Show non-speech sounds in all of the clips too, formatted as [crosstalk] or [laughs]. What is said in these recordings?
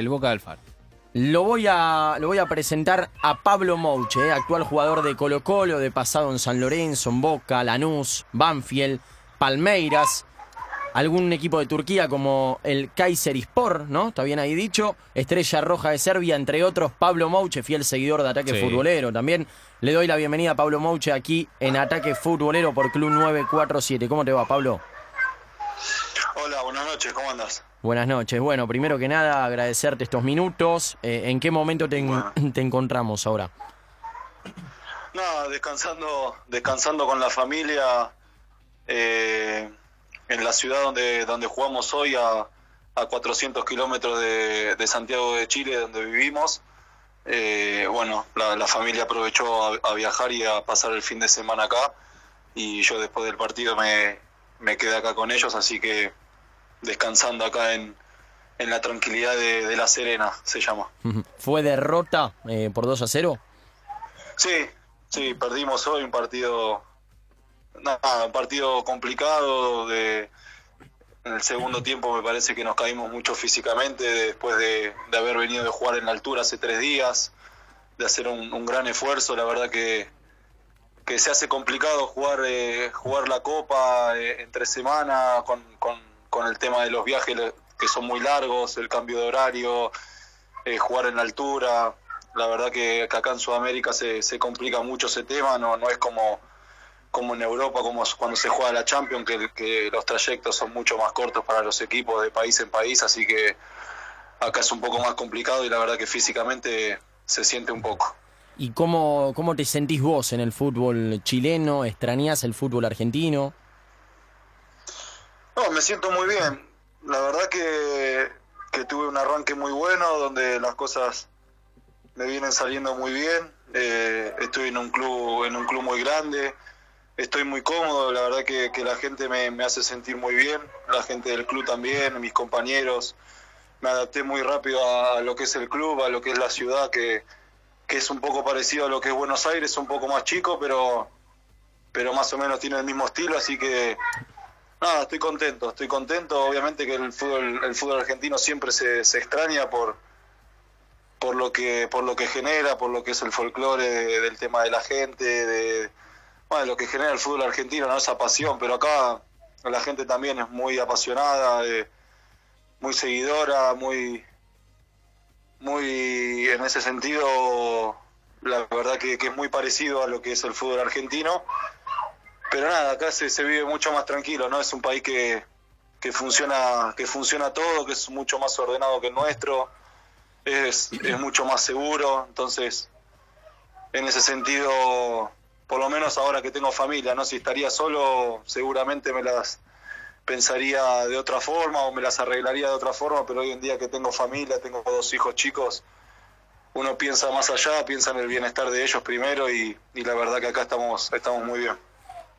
del Boca de Alfaro. Lo voy a, lo voy a presentar a Pablo Mouche, eh, actual jugador de Colo Colo, de pasado en San Lorenzo, en Boca, Lanús, Banfield, Palmeiras, algún equipo de Turquía como el Kayserispor, ¿no? Está bien ahí dicho. Estrella Roja de Serbia, entre otros. Pablo Mouche, fiel seguidor de Ataque Sí. Futbolero. También le doy la bienvenida a Pablo Mouche aquí en Ataque Futbolero por Club 947. ¿Cómo te va, Pablo? Hola, buenas noches, ¿cómo andas? Buenas noches. Bueno, primero que nada, agradecerte estos minutos. Eh, ¿En qué momento te, en- Bueno. te encontramos ahora? Nada, descansando, descansando con la familia eh, en la ciudad donde, donde jugamos hoy, a, a 400 kilómetros de, de Santiago de Chile, donde vivimos. Eh, bueno, la, la familia aprovechó a, a viajar y a pasar el fin de semana acá. Y yo después del partido me, me quedé acá con ellos, así que descansando acá en, en la tranquilidad de, de La Serena, se llama. ¿Fue derrota eh, por 2 a 0? Sí, sí, perdimos hoy un partido, nada, un partido complicado. De, en el segundo tiempo me parece que nos caímos mucho físicamente después de, de haber venido de jugar en la altura hace tres días, de hacer un, un gran esfuerzo. La verdad que, que se hace complicado jugar eh, jugar la copa eh, entre semana con, con, el tema de los viajes que son muy largos, el cambio de horario, eh, jugar en altura. La verdad que, que acá en Sudamérica se, se complica mucho ese tema, no, no es como, como en Europa, como cuando se juega la Champions, que los trayectos son mucho más cortos para los equipos de país en país, así que acá es un poco más complicado y la verdad que físicamente se siente un poco. ¿Y cómo, cómo te sentís vos en el fútbol chileno? ¿Extrañás el fútbol argentino? No, me siento muy bien. La verdad que, que tuve un arranque muy bueno, donde las cosas me vienen saliendo muy bien. Eh, estoy en un club, en un club muy grande. Estoy muy cómodo, la verdad que, que la gente me, me hace sentir muy bien, la gente del club también, mis compañeros. Me adapté muy rápido a lo que es el club, a lo que es la ciudad, que, que es un poco parecido a lo que es Buenos Aires, un poco más chico, pero, pero más o menos tiene el mismo estilo, así que nada, estoy contento, estoy contento. Obviamente que el fútbol, el fútbol argentino siempre se, se extraña por, por lo que, por lo que genera, por lo que es el folclore de- del tema de la gente, de bueno, lo que genera el fútbol argentino, no esa pasión, pero acá la gente también es muy apasionada, eh, muy seguidora, muy muy en ese sentido la verdad que, es muy parecido a lo que es el fútbol argentino. Pero nada acá se, se vive mucho más tranquilo no es un país que, que funciona que funciona todo que es mucho más ordenado que el nuestro es, es mucho más seguro. Entonces en ese sentido por lo menos ahora que tengo familia no si estaría solo seguramente me las pensaría de otra forma o me las arreglaría de otra forma, pero hoy en día que tengo familia, tengo dos hijos chicos, uno piensa más allá, piensa en el bienestar de ellos primero y, y la verdad que acá estamos, estamos muy bien.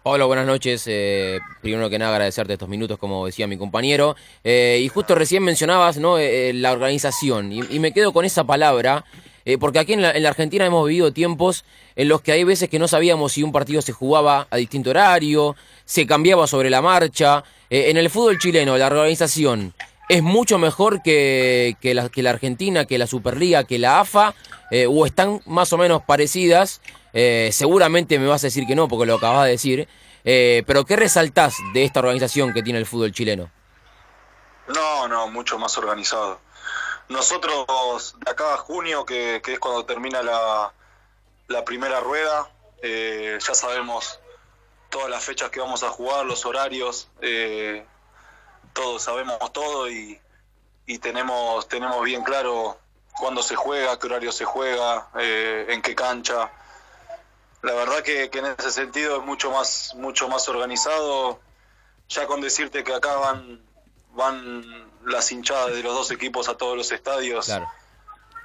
Pablo, buenas noches. Eh, primero que nada agradecerte estos minutos, como decía mi compañero. Eh, y justo recién mencionabas ¿no? Eh, la organización, y, y me quedo con esa palabra, eh, porque aquí en la, en la Argentina hemos vivido tiempos en los que hay veces que no sabíamos si un partido se jugaba a distinto horario, se cambiaba sobre la marcha. Eh, en el fútbol chileno, la organización es mucho mejor que, que, la, Argentina, que la Superliga, que la AFA, eh, o están más o menos parecidas. Eh, seguramente me vas a decir que no, porque lo acabas de decir. Pero ¿qué resaltás de esta organización que tiene el fútbol chileno? No, no, mucho más organizado. Nosotros de acá a junio, que, que es cuando termina la, la primera rueda, ya sabemos todas las fechas que vamos a jugar, los horarios, eh, todo, sabemos todo y, y tenemos, tenemos bien claro cuándo se juega, qué horario se juega, eh, en qué cancha. La verdad que, que en ese sentido es mucho más, mucho más organizado. Ya con decirte que acá van, van las hinchadas de los dos equipos a todos los estadios, Claro.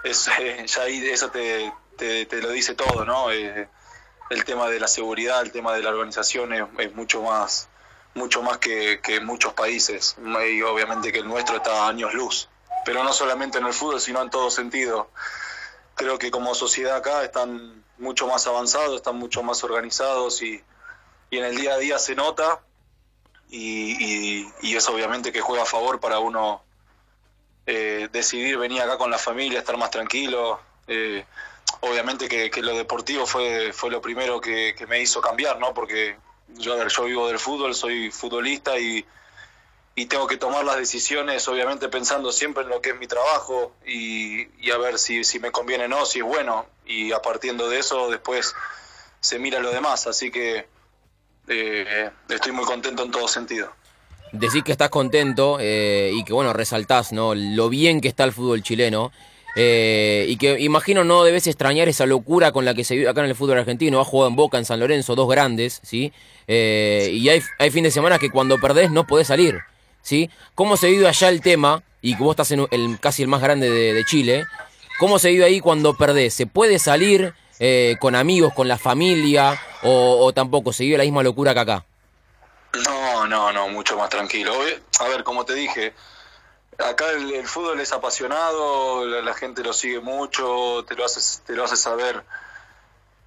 es, eh, [laughs] ya ahí eso te, te, te lo dice todo, ¿no? El tema de la seguridad, el tema de la organización es, mucho más mucho más que, que muchos países. Y obviamente que el nuestro está a años luz. Pero no solamente en el fútbol sino en todo sentido. Creo que como sociedad acá están mucho más avanzados están mucho más organizados y, y en el día a día se nota. Y, y, y es obviamente que juega a favor para uno eh, decidir venir acá con la familia, estar más tranquilo. Eh, obviamente que, que, lo deportivo fue, fue lo primero que, me hizo cambiar, ¿no? Porque yo, a ver, yo vivo del fútbol, soy futbolista y, y tengo que tomar las decisiones, obviamente pensando siempre en lo que es mi trabajo y, y a ver si, si, me conviene o no, si es bueno. Y a partir de eso después se mira lo demás. Así que eh, estoy muy contento en todo sentido. Decís que estás contento eh, y que, bueno, resaltás ¿no? lo bien que está el fútbol chileno. Eh, y que imagino no debes extrañar esa locura con la que se vive acá en el fútbol argentino. Ha jugado en Boca, en San Lorenzo, dos grandes, ¿sí? Eh, y hay, fin de semana que cuando perdés no podés salir, ¿sí? ¿Cómo se vive allá el tema? Y que vos estás en el, casi el más grande de, de Chile. ¿Cómo se vive ahí cuando perdés? ¿Se puede salir eh, con amigos, con la familia? O, o tampoco se vive la misma locura que acá? No, no, no, mucho más tranquilo. A ver, como te dije, acá el, fútbol es apasionado, la, gente lo sigue mucho, te lo hace, te lo hace saber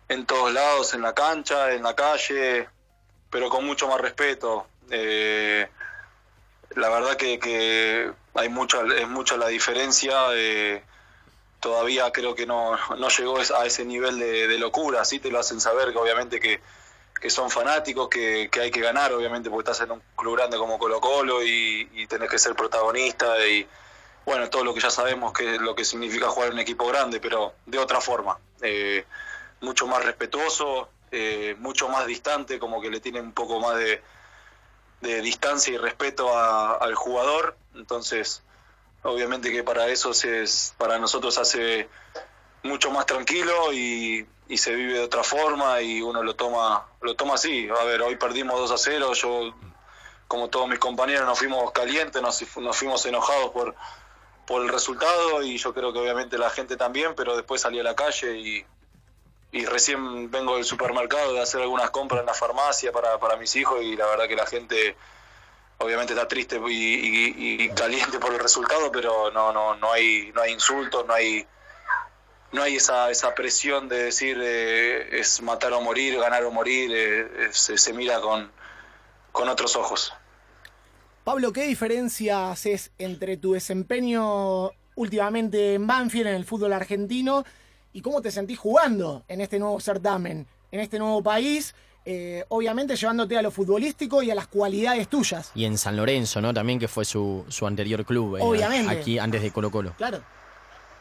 en todos lados, en la cancha, en la calle, pero con mucho más respeto. Eh, la verdad que, que, hay mucha, es mucha la diferencia. Eh, todavía creo que no, no llegó a ese nivel de, de locura, así te lo hacen saber que obviamente que que son fanáticos, que, que, hay que ganar, obviamente, porque estás en un club grande como Colo Colo y, y, tenés que ser protagonista y, bueno, todo lo que ya sabemos que es lo que significa jugar en un equipo grande, pero de otra forma, eh, mucho más respetuoso, eh, mucho más distante, como que le tiene un poco más de, de distancia y respeto a, al jugador, entonces, obviamente que para eso es, para nosotros hace mucho más tranquilo y, y, se vive de otra forma y uno lo toma lo toma así. A ver, hoy perdimos 2 a 0, yo como todos mis compañeros nos fuimos calientes, nos, nos fuimos enojados por, por el resultado y yo creo que obviamente la gente también, pero después salí a la calle y, y recién vengo del supermercado de hacer algunas compras en la farmacia para, para mis hijos y la verdad que la gente obviamente está triste y, y, y caliente por el resultado, pero no, no, no hay, no hay insultos, no hay no hay esa, esa presión de decir eh, es matar o morir, ganar o morir, eh, se, se, mira con, con otros ojos. Pablo, ¿qué diferencia haces entre tu desempeño últimamente en Banfield, en el fútbol argentino, y cómo te sentís jugando en este nuevo certamen, en este nuevo país? Eh, obviamente llevándote a lo futbolístico y a las cualidades tuyas. Y en San Lorenzo, ¿no? También que fue su, su anterior club. Obviamente. Aquí antes de Colo Colo. Claro.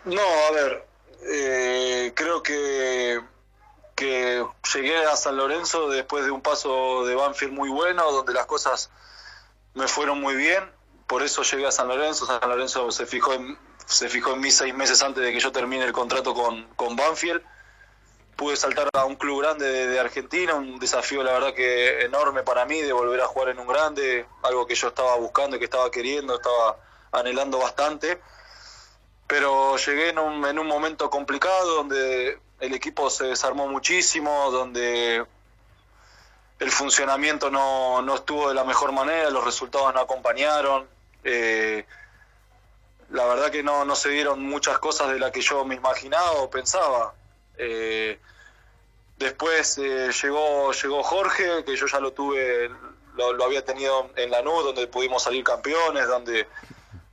No, a ver, eh, creo que, que llegué a San Lorenzo después de un paso de Banfield muy bueno, donde las cosas me fueron muy bien. Por eso llegué a San Lorenzo. San Lorenzo se fijó en, se fijó en mí seis meses antes de que yo termine el contrato con, con Banfield. Pude saltar a un club grande de, de, Argentina, un desafío la verdad que enorme para mí de volver a jugar en un grande, algo que yo estaba buscando, que estaba queriendo, estaba anhelando bastante pero llegué en un, en un momento complicado donde el equipo se desarmó muchísimo, donde el funcionamiento no, no estuvo de la mejor manera, los resultados no acompañaron. Eh, la verdad que no, no se dieron muchas cosas de las que yo me imaginaba o pensaba. Eh, después eh, llegó, llegó Jorge, que yo ya lo tuve, lo, lo había tenido en la NU, donde pudimos salir campeones, donde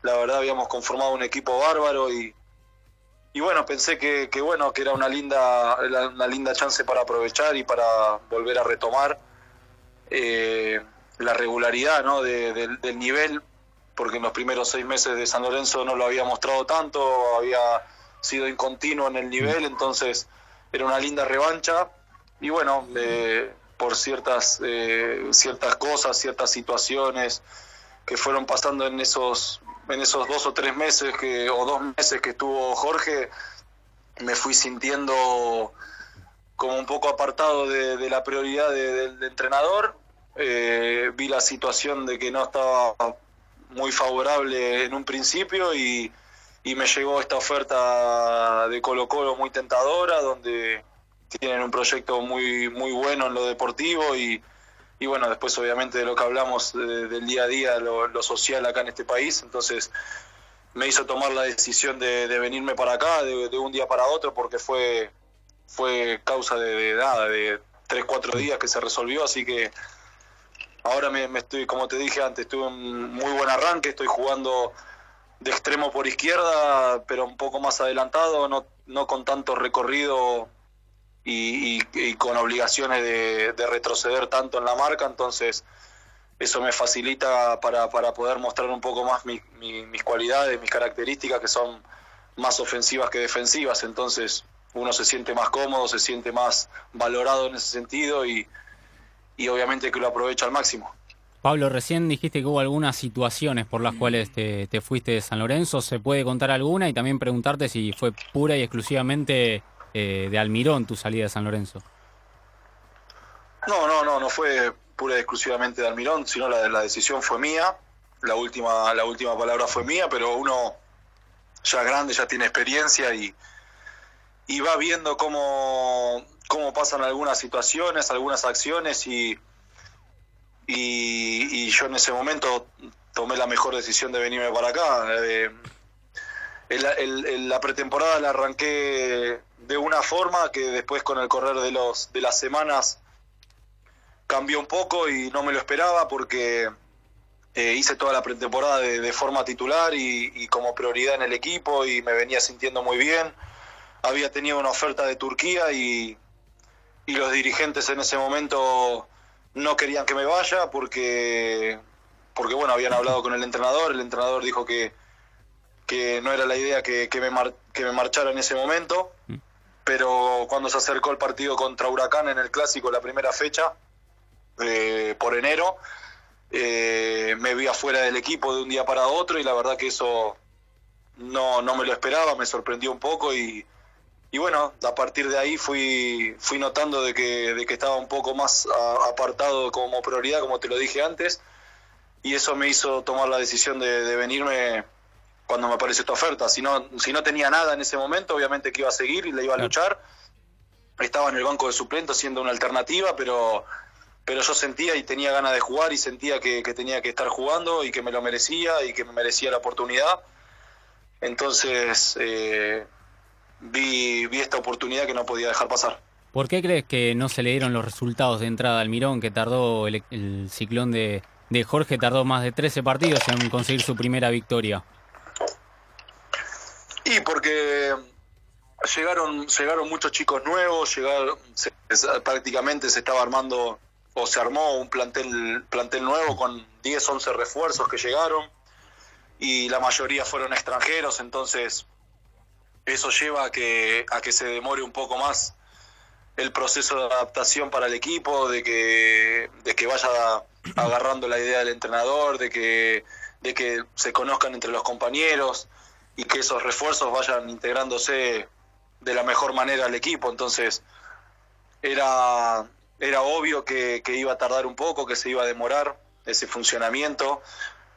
la verdad habíamos conformado un equipo bárbaro y, y bueno, pensé que, que, bueno, que era una linda, una linda chance para aprovechar y para volver a retomar eh, la regularidad ¿no? de, de, del nivel, porque en los primeros seis meses de San Lorenzo no lo había mostrado tanto, había sido incontinuo en el nivel, entonces era una linda revancha. Y bueno, eh, por ciertas, eh, ciertas cosas, ciertas situaciones que fueron pasando en esos en esos dos o tres meses que, o dos meses que estuvo Jorge, me fui sintiendo como un poco apartado de, la prioridad de, del de entrenador. Eh, vi la situación de que no estaba muy favorable en un principio y, y, me llegó esta oferta de Colo Colo muy tentadora, donde tienen un proyecto muy, muy bueno en lo deportivo y, y bueno, después obviamente de lo que hablamos de, del día a día, lo, social acá en este país, entonces me hizo tomar la decisión de, venirme para acá de, un día para otro porque fue, fue causa de, de nada, de tres, cuatro días que se resolvió, así que ahora me, me, estoy, como te dije antes, tuve un muy buen arranque, estoy jugando de extremo por izquierda, pero un poco más adelantado, no, no con tanto recorrido y, con obligaciones de, retroceder tanto en la marca, entonces eso me facilita para, para poder mostrar un poco más mis cualidades, mis características que son más ofensivas que defensivas, entonces uno se siente más cómodo, se siente más valorado en ese sentido y, y obviamente que lo aprovecha al máximo. Pablo, recién dijiste que hubo algunas situaciones por las cuales te, fuiste de San Lorenzo. ¿Se puede contar alguna? Y también preguntarte si fue pura y exclusivamente eh, de Almirón tu salida de San Lorenzo. No, no, no, no fue pura y exclusivamente de Almirón, sino la, la decisión fue mía. La última, la última palabra fue mía, pero uno ya grande, ya tiene experiencia y, y va viendo cómo, cómo pasan algunas situaciones, algunas acciones y y, yo en ese momento tomé la mejor decisión de venirme para acá. Eh, la pretemporada la arranqué de una forma que después con el correr de, los, de las semanas cambió un poco y no me lo esperaba porque eh, hice toda la pretemporada de, forma titular y, como prioridad en el equipo y me venía sintiendo muy bien. Había tenido una oferta de Turquía y, y los dirigentes en ese momento no querían que me vaya porque, porque bueno, habían hablado con el entrenador, el entrenador dijo que, que no era la idea que, que, me, que me marchara en ese momento, mm. Pero cuando se acercó el partido contra Huracán en el clásico, la primera fecha, eh, por enero, eh, me vi afuera del equipo de un día para otro y la verdad que eso no, no me lo esperaba, me sorprendió un poco y, y bueno, a partir de ahí fui, fui notando de que, de que estaba un poco más apartado como prioridad, como te lo dije antes, y eso me hizo tomar la decisión de, venirme cuando me apareció esta oferta. Si no, si no tenía nada en ese momento, obviamente que iba a seguir y le iba a luchar. Estaba en el banco de suplentes siendo una alternativa, pero, pero yo sentía y tenía ganas de jugar y sentía que, que tenía que estar jugando y que me lo merecía y que me merecía la oportunidad. Entonces, eh, vi, vi esta oportunidad que no podía dejar pasar. ¿Por qué crees que no se le dieron los resultados de entrada al Mirón, que tardó el, ciclón de, de, Jorge, tardó más de 13 partidos en conseguir su primera victoria? Y porque llegaron, llegaron muchos chicos nuevos, llegaron, prácticamente se estaba armando o se armó un plantel, plantel nuevo con 10, 11 refuerzos que llegaron y la mayoría fueron extranjeros, entonces eso lleva a que, a que se demore un poco más el proceso de adaptación para el equipo, de que, de que vaya agarrando la idea del entrenador, de que, de que se conozcan entre los compañeros y que esos refuerzos vayan integrándose de la mejor manera al equipo. Entonces, era, era obvio que, que iba a tardar un poco, que se iba a demorar ese funcionamiento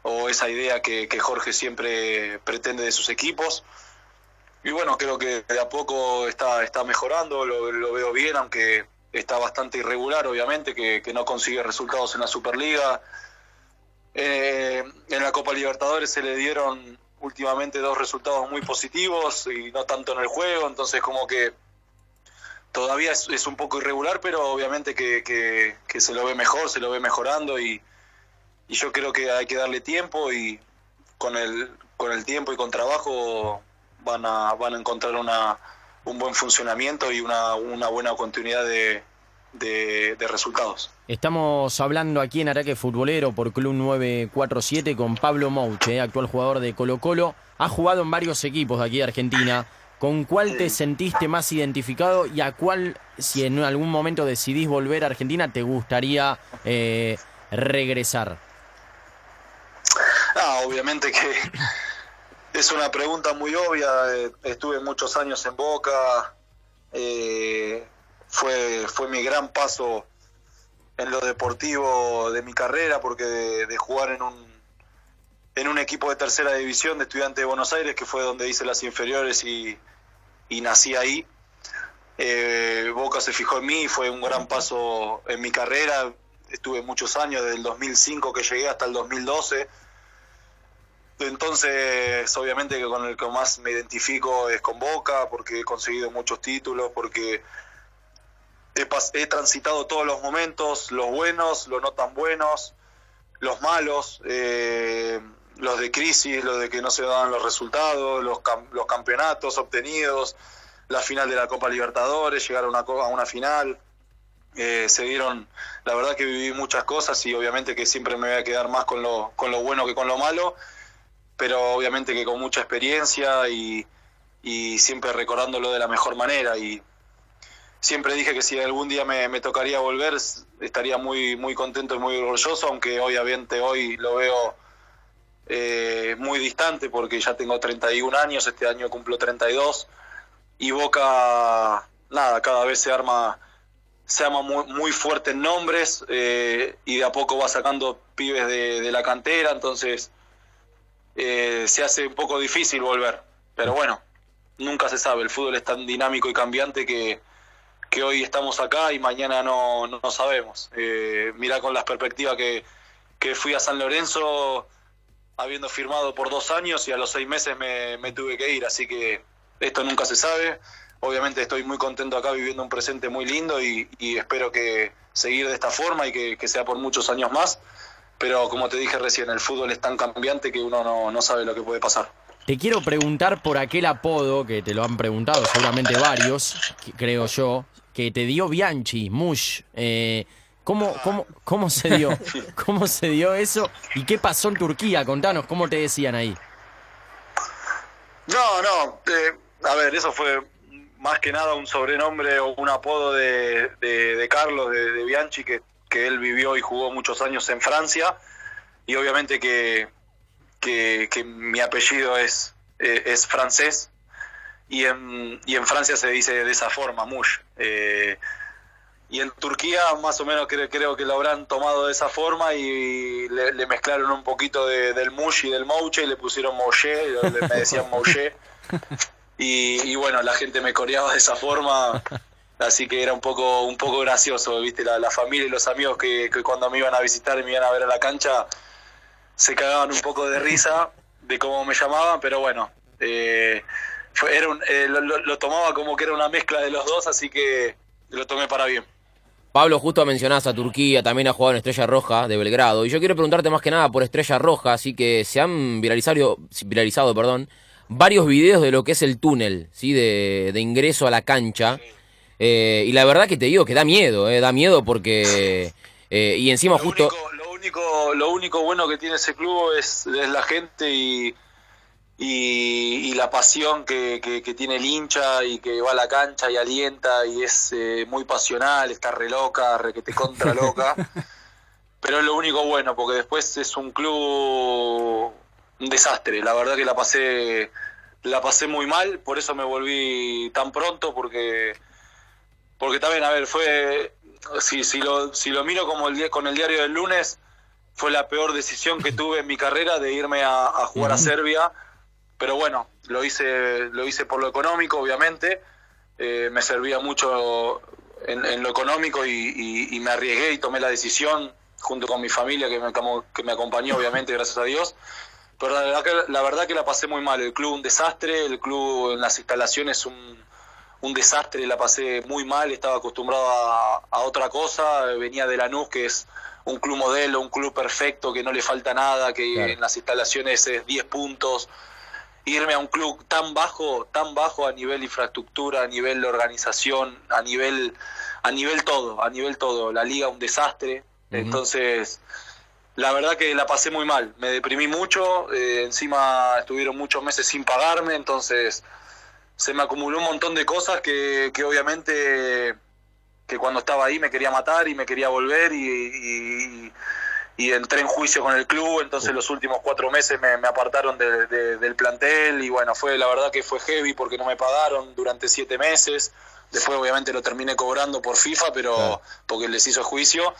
o esa idea que, que Jorge siempre pretende de sus equipos y bueno, creo que de a poco está, está mejorando, lo, veo bien, aunque está bastante irregular, obviamente, que, no consigue resultados en la Superliga. Eh, en la Copa Libertadores se le dieron últimamente dos resultados muy positivos y no tanto en el juego, entonces como que todavía es, un poco irregular, pero obviamente que, se lo ve mejor, se lo ve mejorando y, y yo creo que hay que darle tiempo y con el, con el tiempo y con trabajo van a, van a encontrar una, un buen funcionamiento y una, una buena continuidad de, de, resultados. Estamos hablando aquí en Araque Futbolero por Club 947 con Pablo Mouche, actual jugador de Colo Colo. Ha jugado en varios equipos de aquí de Argentina. ¿Con cuál te sentiste más identificado y a cuál, si en algún momento decidís volver a Argentina, te gustaría eh, regresar? Ah, obviamente que [laughs] es una pregunta muy obvia. Eh, estuve muchos años en Boca. Eh, fue, fue mi gran paso en lo deportivo de mi carrera, porque de, jugar en un, en un equipo de tercera división de estudiantes de Buenos Aires, que fue donde hice las inferiores y, nací ahí. Eh, Boca se fijó en mí, fue un gran paso en mi carrera. Estuve muchos años, desde el 2005 que llegué hasta el 2012 entonces, obviamente que con el que más me identifico es con Boca, porque he conseguido muchos títulos, porque he, transitado todos los momentos, los buenos, los no tan buenos, los malos. Eh, los de crisis, los de que no se daban los resultados, los, cam- los campeonatos obtenidos, la final de la Copa Libertadores, llegar a una, a una final. Eh, se dieron, la verdad que viví muchas cosas y obviamente que siempre me voy a quedar más con lo, con lo bueno que con lo malo, pero obviamente que con mucha experiencia y, y siempre recordándolo de la mejor manera y siempre dije que si algún día me, tocaría volver estaría muy muy contento y muy orgulloso aunque obviamente hoy lo veo eh, muy distante porque ya tengo 31 años este año cumplo 32 y Boca nada cada vez se arma se arma muy, muy fuerte en nombres eh, y de a poco va sacando pibes de, de la cantera entonces eh, se hace un poco difícil volver. Pero bueno nunca se sabe el fútbol es tan dinámico y cambiante que que hoy estamos acá y mañana no, no, sabemos. Eh, mira con las perspectivas que, que fui a San Lorenzo habiendo firmado por dos años y a los seis meses me, me tuve que ir, así que esto nunca se sabe. Obviamente estoy muy contento acá viviendo un presente muy lindo y, y espero que seguir de esta forma y que, que sea por muchos años más. Pero como te dije recién, el fútbol es tan cambiante que uno no, no sabe lo que puede pasar. Te quiero preguntar por aquel apodo que te lo han preguntado seguramente varios, creo yo, que te dio Bianchi, Mush. Eh, ¿cómo, cómo, ¿Cómo se dio? [laughs] ¿Cómo se dio eso? ¿Y qué pasó en Turquía? Contanos, ¿cómo te decían ahí? No, no. eh, a ver, eso fue más que nada un sobrenombre o un apodo de, de- de Carlos, de, de Bianchi, que, que él vivió y jugó muchos años en Francia. Y obviamente que, que, que mi apellido es, eh, es francés. Y en, y en Francia se dice de esa forma, Mush. Eh, y en Turquía más o menos creo, creo que lo habrán tomado de esa forma y le, mezclaron un poquito de- del mush y del mouche y le pusieron mouché, le- me decían mouché. Y, y bueno, la gente me coreaba de esa forma, así que era un poco un poco gracioso, viste, la, la familia y los amigos que, que cuando me iban a visitar y me iban a ver a la cancha se cagaban un poco de risa de cómo me llamaban, pero bueno, eh, fue, era un- eh, lo, lo- lo tomaba como que era una mezcla de los dos, así que lo tomé para bien. Pablo, justo mencionás a Turquía, también ha jugado en Estrella Roja de Belgrado. Y yo quiero preguntarte más que nada por Estrella Roja, así que se han viralizado, viralizado perdón, varios videos de lo que es el túnel, ¿sí? De, de ingreso a la cancha. Eh, y la verdad que te digo que da miedo, eh, da miedo porque... eh, y encima Lo justo... único, lo único, lo único bueno que tiene ese club es, es la gente y, y, y la pasión que, que- que tiene el hincha y que va a la cancha y alienta y es eh, muy pasional, está re loca, re que te contra loca. [laughs] Pero es lo único bueno, porque después es un club un desastre. La verdad que la pasé, la pasé muy mal, por eso me volví tan pronto, porque porque también, a ver, fue si, si, lo, si lo miro como el con el diario del lunes, fue la peor decisión que tuve en mi carrera de irme a, a jugar a Serbia. Pero bueno, lo hice, lo hice por lo económico, obviamente. Eh, me servía mucho en, en lo económico y, y- y me arriesgué y tomé la decisión junto con mi familia que me, que me acompañó, obviamente, [laughs] gracias a Dios. Pero la verdad, que, la verdad que la pasé muy mal. El club un desastre, el club en las instalaciones un, un desastre, la pasé muy mal, estaba acostumbrado a, a otra cosa, venía de Lanús, que es un club modelo, un club perfecto, que no le falta nada, que Claro. en las instalaciones es 10 puntos. Irme a un club tan bajo, tan bajo a nivel infraestructura, a nivel de organización, a nivel, a nivel todo, a nivel todo. La liga un desastre. Entonces, la verdad que la pasé muy mal. Me deprimí mucho, eh, encima estuvieron muchos meses sin pagarme, entonces se me acumuló un montón de cosas que, que obviamente que cuando estaba ahí me quería matar y me quería volver y, y- y entré en juicio con el club, entonces los últimos cuatro meses me, me apartaron de- de- del plantel y bueno, fue la verdad que fue heavy porque no me pagaron durante siete meses. Después obviamente lo terminé cobrando por FIFA, pero Claro. porque les hizo juicio.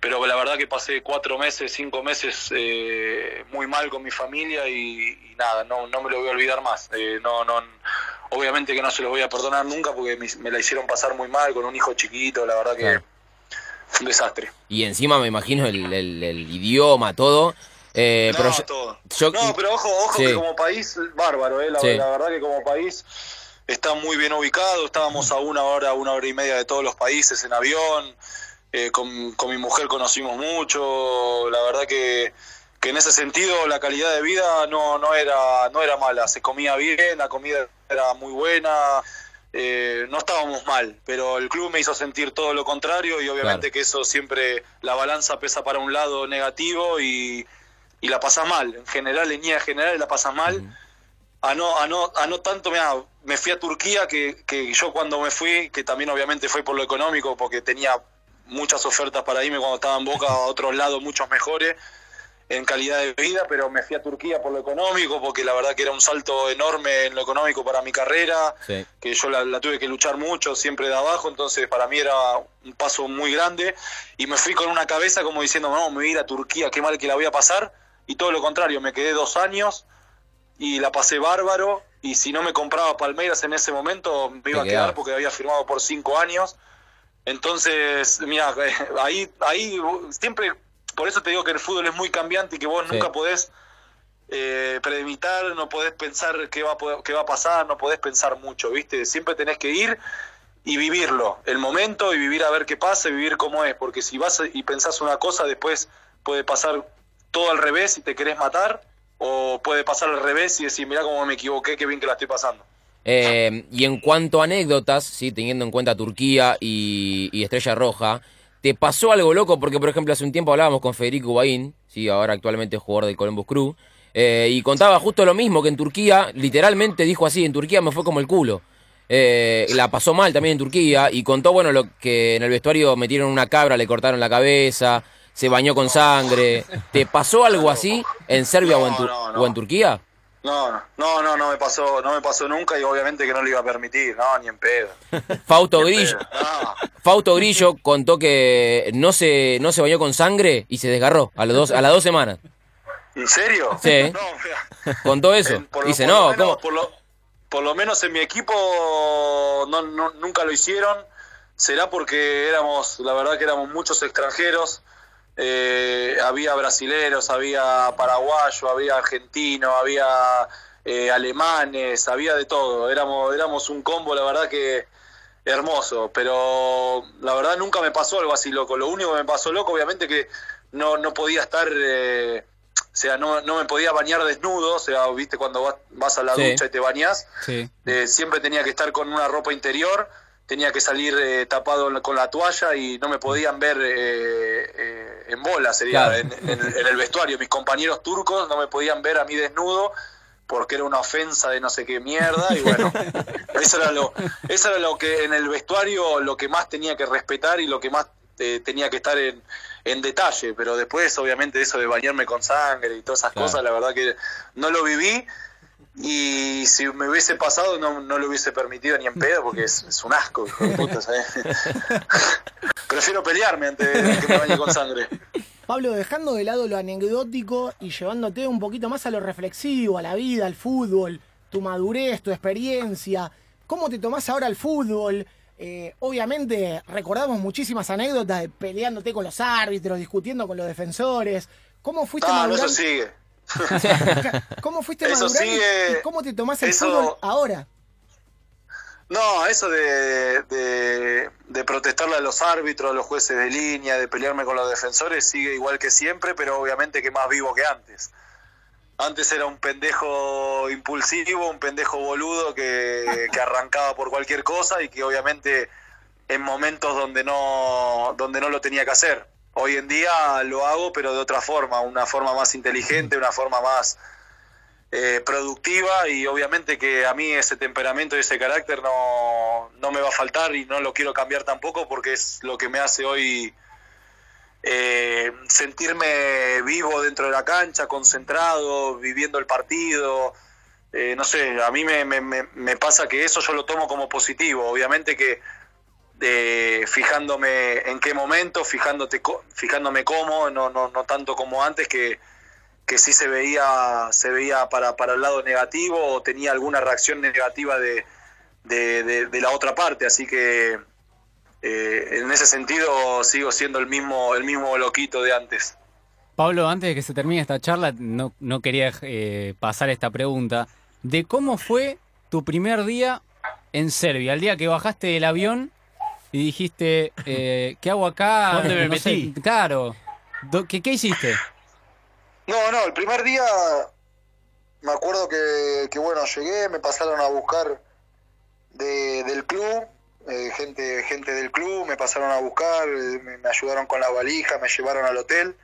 Pero la verdad que pasé cuatro meses, cinco meses eh, muy mal con mi familia y, y nada, no, no me lo voy a olvidar más. Eh, no, no, obviamente que no se los voy a perdonar nunca porque me, me la hicieron pasar muy mal con un hijo chiquito, la verdad que Claro. Un desastre. Y encima me imagino el, el- el idioma, todo. Eh, no, pero yo- todo. yo- no, pero ojo, ojo Sí. que como país, bárbaro, eh, la, Sí. la verdad que como país está muy bien ubicado, estábamos a una hora, una hora y media de todos los países en avión, eh, con, con mi mujer conocimos mucho, la verdad que, que en ese sentido la calidad de vida no, no, era, no era mala, se comía bien, la comida era muy buena, eh, no estábamos mal, pero el club me hizo sentir todo lo contrario y obviamente Claro. que eso siempre, la balanza pesa para un lado negativo y, y la pasas mal, en general, en líneas generales la pasas mal. A no, a no, a no tanto, mirá, me fui a Turquía, que, que yo cuando me fui, que también obviamente fue por lo económico, porque tenía muchas ofertas para irme cuando estaba en Boca a otros lados muchos mejores en calidad de vida, pero me fui a Turquía por lo económico, porque la verdad que era un salto enorme en lo económico para mi carrera, Sí. que yo la, la tuve que luchar mucho, siempre de abajo, entonces para mí era un paso muy grande, y me fui con una cabeza como diciendo, no, me voy a ir a Turquía, qué mal que la voy a pasar, y todo lo contrario, me quedé dos años y la pasé bárbaro, y si no me compraba Palmeiras en ese momento, me iba a quedar porque había firmado por cinco años, entonces, mira, [laughs] ahí, ahí siempre, por eso te digo que el fútbol es muy cambiante y que vos Sí. nunca podés eh, premeditar, no podés pensar qué va, a qué va a pasar, no podés pensar mucho, ¿viste? Siempre tenés que ir y vivirlo, el momento y vivir a ver qué pasa y vivir cómo es, porque si vas y pensás una cosa, después puede pasar todo al revés y te querés matar, o puede pasar al revés y decir, mirá cómo me equivoqué, qué bien que la estoy pasando. Eh, y en cuanto a anécdotas, sí, teniendo en cuenta Turquía y, y Estrella Roja, ¿te pasó algo loco? Porque, por ejemplo, hace un tiempo hablábamos con Federico Baín, sí, ahora actualmente es jugador del Columbus Crew, eh, y contaba justo lo mismo que en Turquía, literalmente dijo así, en Turquía me fue como el culo. Eh, la pasó mal también en Turquía y contó, bueno, lo que en el vestuario metieron una cabra, le cortaron la cabeza, se bañó con sangre. ¿Te pasó algo así en Serbia o, en No, Tur- no, no. o en Turquía? No, no, no, no, me pasó, no me pasó nunca y obviamente que no lo iba a permitir, no, ni en pedo. [laughs] Fausto Ni Grillo, pedo. No. [laughs] Fausto Grillo contó que no se, no se bañó con sangre y se desgarró a, los dos, a las dos semanas. ¿En serio? Sí. [laughs] No, mira. Contó eso. Eh, por Dice, por no, menos- ¿cómo? Por lo, por lo menos en mi equipo no, no- nunca lo hicieron. Será porque éramos, la verdad que éramos muchos extranjeros. Eh, había brasileros, había paraguayos, había argentinos, había eh, alemanes, había de todo. Éramos, éramos un combo, la verdad que hermoso. Pero la verdad nunca me pasó algo así loco. Lo único que me pasó loco, obviamente, que no, no podía estar. eh, o sea, no, no me podía bañar desnudo, o sea, viste cuando vas, vas a la Sí. ducha y te bañas, Sí. eh, siempre tenía que estar con una ropa interior, tenía que salir eh, tapado con la toalla y no me podían ver eh, eh, en bola, sería, Claro. en, en- en el vestuario. Mis compañeros turcos no me podían ver a mí desnudo porque era una ofensa de no sé qué mierda y bueno, [laughs] eso era lo, eso era lo que en el vestuario lo que más tenía que respetar y lo que más eh, tenía que estar en, en detalle, pero después obviamente eso de bañarme con sangre y todas esas Claro. cosas, la verdad que no lo viví y si me hubiese pasado no, no lo hubiese permitido ni en pedo porque es, es un asco, hijo de puta, ¿sabes? [laughs] Prefiero pelearme antes de que me bañe con sangre. Pablo, dejando de lado lo anecdótico y llevándote un poquito más a lo reflexivo, a la vida, al fútbol, tu madurez, tu experiencia, ¿cómo te tomás ahora el fútbol? Eh, obviamente recordamos muchísimas anécdotas de peleándote con los árbitros, discutiendo con los defensores. ¿Cómo fuiste Ah, no, eso sigue. [laughs] ¿Cómo fuiste Eso sigue- y cómo te tomás el eso- fútbol ahora? No, eso de, de, de protestarle a los árbitros, a los jueces de línea, de pelearme con los defensores, sigue igual que siempre, pero obviamente que más vivo que antes. Antes era un pendejo impulsivo, un pendejo boludo que, que arrancaba por cualquier cosa y que obviamente en momentos donde no, donde no lo tenía que hacer. Hoy en día lo hago, pero de otra forma, una forma más inteligente, una forma más eh, productiva y obviamente que a mí ese temperamento y ese carácter no, no me va a faltar y no lo quiero cambiar tampoco porque es lo que me hace hoy eh, sentirme vivo dentro de la cancha, concentrado, viviendo el partido. Eh, no sé, a mí me, me- me- me pasa que eso yo lo tomo como positivo. Obviamente que eh, fijándome en qué momento, fijándote, fijándome cómo, no, no, no tanto como antes que, que sí se veía, se veía para, para el lado negativo o tenía alguna reacción negativa de, de, de- de la otra parte. Así que eh, en ese sentido sigo siendo el mismo, el mismo loquito de antes. Pablo, antes de que se termine esta charla, no, no quería eh, pasar esta pregunta. De cómo fue tu primer día en Serbia, el día que bajaste del avión y dijiste, eh, ¿qué hago acá? ¿Dónde me No sé, metí? claro. ¿Qué, ¿Qué hiciste? No, no, el primer día me acuerdo que, que, bueno, llegué, me pasaron a buscar de- del club, eh, gente, gente del club, me pasaron a buscar, me, me ayudaron con la valija, me llevaron al hotel.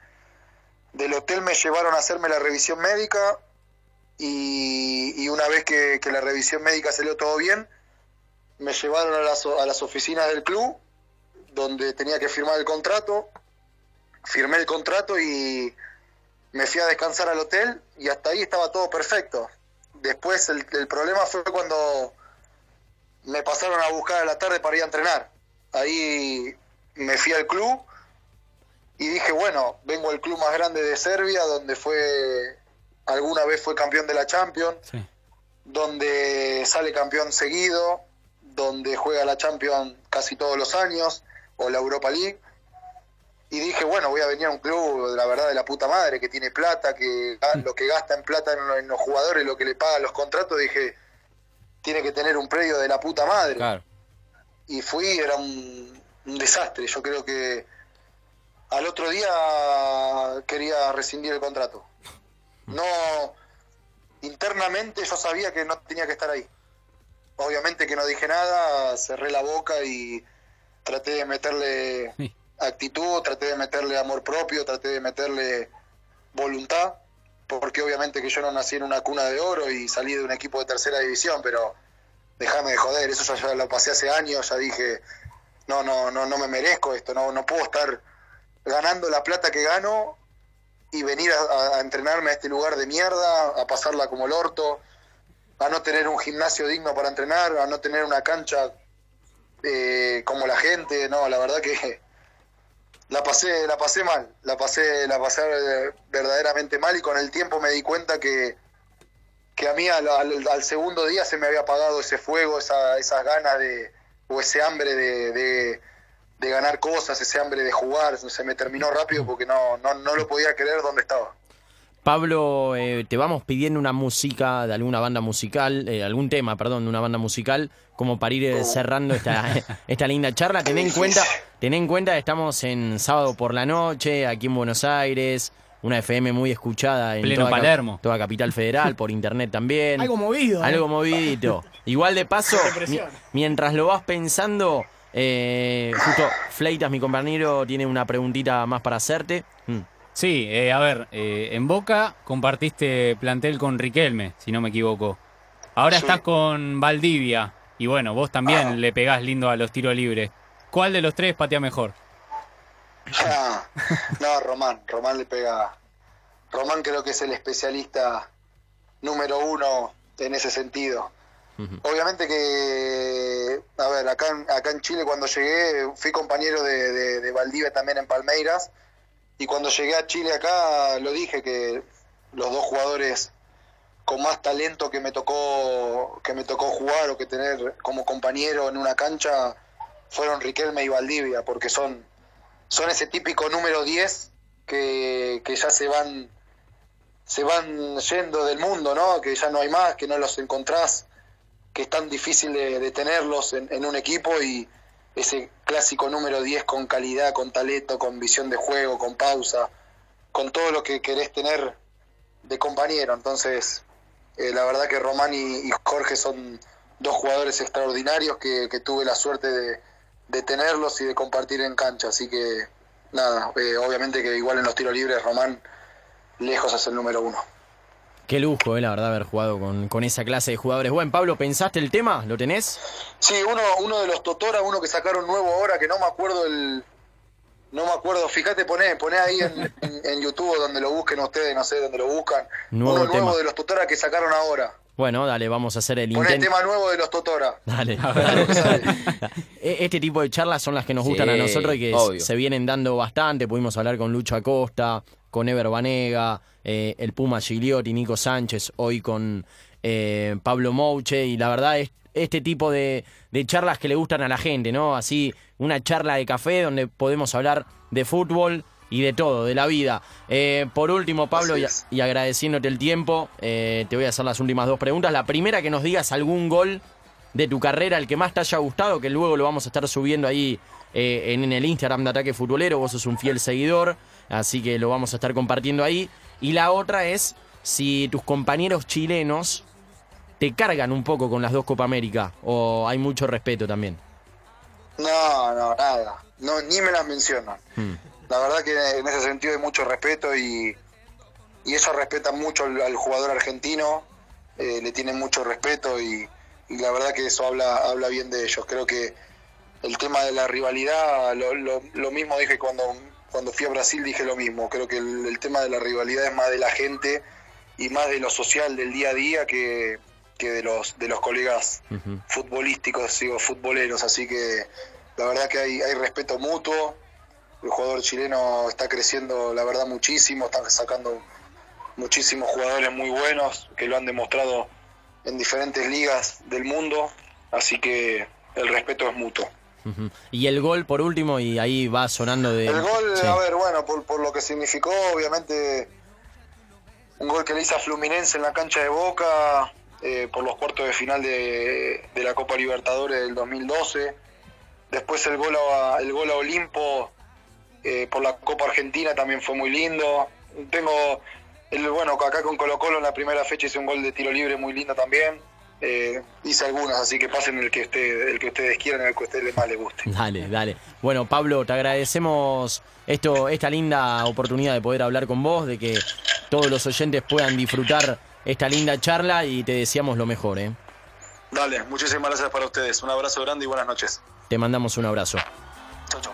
Del hotel me llevaron a hacerme la revisión médica y, y una vez que, que la revisión médica salió todo bien, me llevaron a las, a las oficinas del club donde tenía que firmar el contrato. Firmé el contrato y me fui a descansar al hotel y hasta ahí estaba todo perfecto. Después el, el problema fue cuando me pasaron a buscar a la tarde para ir a entrenar. Ahí me fui al club y dije, bueno, vengo al club más grande de Serbia, donde fue alguna vez fue campeón de la Champions, Sí. donde sale campeón seguido, donde juega la Champions casi todos los años, o la Europa League. Y dije, bueno, voy a venir a un club, la verdad, de la puta madre, que tiene plata, que ga- lo que gasta en plata en, lo- en los jugadores, lo que le pagan los contratos, dije, tiene que tener un predio de la puta madre. Claro. Y fui, era un, un desastre. Yo creo que al otro día quería rescindir el contrato. [laughs] No, internamente yo sabía que no tenía que estar ahí. Obviamente que no dije nada, cerré la boca y traté de meterle Sí. actitud, traté de meterle amor propio, traté de meterle voluntad, porque obviamente que yo no nací en una cuna de oro y salí de un equipo de tercera división, pero déjame de joder, eso ya, ya lo pasé hace años, ya dije, no, no, no, no me merezco esto, no, no puedo estar ganando la plata que gano y venir a, a entrenarme a este lugar de mierda, a pasarla como el orto, a no tener un gimnasio digno para entrenar, a no tener una cancha eh, como la gente, no, la verdad que [laughs] la pasé, la pasé mal, la pasé, la pasé eh, verdaderamente mal y con el tiempo me di cuenta que, que a mí al, al- al segundo día se me había apagado ese fuego, esa, esas ganas de, o ese hambre de, de, ganar cosas, ese hambre de jugar, se me terminó rápido porque no, no, no lo podía creer dónde estaba. Pablo, eh, te vamos pidiendo una música de alguna banda musical, eh, algún tema, perdón, de una banda musical, como para ir eh, cerrando esta, [laughs] esta linda charla. Ten en cuenta, ten en cuenta que estamos en sábado por la noche, aquí en Buenos Aires, una FM muy escuchada en Pleno toda, Palermo. toda Capital Federal, por internet también. [laughs] Algo movido. ¿eh? Algo movidito. Igual de paso, mientras lo vas pensando, eh, justo Fleitas, mi compañero, tiene una preguntita más para hacerte. Mm. Sí, eh, a ver, eh, en Boca compartiste plantel con Riquelme, si no me equivoco. Ahora Sí. estás con Valdivia. Y bueno, vos también Ah. le pegás lindo a los tiros libres. ¿Cuál de los tres patea mejor? Ah, no, Román, Román le pega. Román creo que es el especialista número uno en ese sentido. Obviamente que, a ver, acá en, acá en Chile cuando llegué fui compañero de, de, de Valdivia también en Palmeiras y cuando llegué a Chile acá lo dije que los dos jugadores con más talento que me tocó que me tocó jugar o que tener como compañero en una cancha fueron Riquelme y Valdivia porque son son ese típico número 10 que, que ya se van se van yendo del mundo, ¿no? Que ya no hay más, que no los encontrás, que es tan difícil de, de tenerlos en, en un equipo y ese clásico número 10 con calidad, con talento, con visión de juego, con pausa, con todo lo que querés tener de compañero. Entonces, eh, la verdad que Román y, Jorge son dos jugadores extraordinarios que, que tuve la suerte de, de tenerlos y de compartir en cancha. Así que, nada, eh, obviamente que igual en los tiros libres Román lejos es el número uno. Qué lujo, eh, la verdad, haber jugado con, con esa clase de jugadores. Bueno, Pablo, ¿pensaste el tema? ¿Lo tenés? Sí, uno, uno de los Totora, uno que sacaron nuevo ahora, que no me acuerdo el... No me acuerdo, fíjate, poné, poné ahí en, en- en YouTube donde lo busquen ustedes, no sé dónde lo buscan. Nuevo uno tema. nuevo de los Totora que sacaron ahora. Bueno, dale, vamos a hacer el intento. tema nuevo de los Totora. Dale. [laughs] [laughs] E- Este tipo de charlas son las que nos Sí, gustan a nosotros y que obvio. se vienen dando bastante. Pudimos hablar con Lucho Acosta, con Ever Banega, eh, el Puma Gigliotti, Nico Sánchez, hoy con eh, Pablo Mouche. Y la verdad es este tipo de, de charlas que le gustan a la gente, ¿no? Así, una charla de café donde podemos hablar de fútbol y de todo, de la vida. Eh, por último, Pablo, y, y agradeciéndote el tiempo, eh, te voy a hacer las últimas dos preguntas. La primera, que nos digas algún gol de tu carrera, el que más te haya gustado, que luego lo vamos a estar subiendo ahí eh, en, en el Instagram de Ataque Futbolero, vos sos un fiel seguidor, así que lo vamos a estar compartiendo ahí. Y la otra es si tus compañeros chilenos te cargan un poco con las dos Copa América o hay mucho respeto también. No, no, nada. No, ni me las mencionan. Mm. La verdad que en ese sentido hay mucho respeto y, y ellos respetan mucho al, al jugador argentino, eh, le tienen mucho respeto y, y la verdad que eso habla, habla bien de ellos. Creo que el tema de la rivalidad, lo, lo- lo mismo dije cuando, cuando fui a Brasil, dije lo mismo. Creo que el, el tema de la rivalidad es más de la gente y más de lo social del día a día que, que de los de los colegas Ujú. futbolísticos, digo, futboleros, así que la verdad que hay, hay respeto mutuo, el jugador chileno está creciendo, la verdad, muchísimo, están sacando muchísimos jugadores muy buenos que lo han demostrado en diferentes ligas del mundo, así que el respeto es mutuo. Y el gol por último, y ahí va sonando de... El gol, Sí. a ver, bueno, por, por lo que significó, obviamente, un gol que le hizo a Fluminense en la cancha de Boca, eh, por los cuartos de final de, de la Copa Libertadores del 2012. Después el gol a, el gol a Olimpo eh, por la Copa Argentina también fue muy lindo. Tengo, el, bueno, acá con Colo Colo en la primera fecha hice un gol de tiro libre muy lindo también. Eh, hice algunas, así que pasen el que, usted, el que ustedes quieran, el que a ustedes más les guste. Dale, dale. Bueno, Pablo, te agradecemos esto, esta linda oportunidad de poder hablar con vos, de que todos los oyentes puedan disfrutar esta linda charla y te deseamos lo mejor, ¿eh? Dale, muchísimas gracias para ustedes. Un abrazo grande y buenas noches. Te mandamos un abrazo. Chau, chau.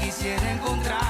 Quisiera verdad.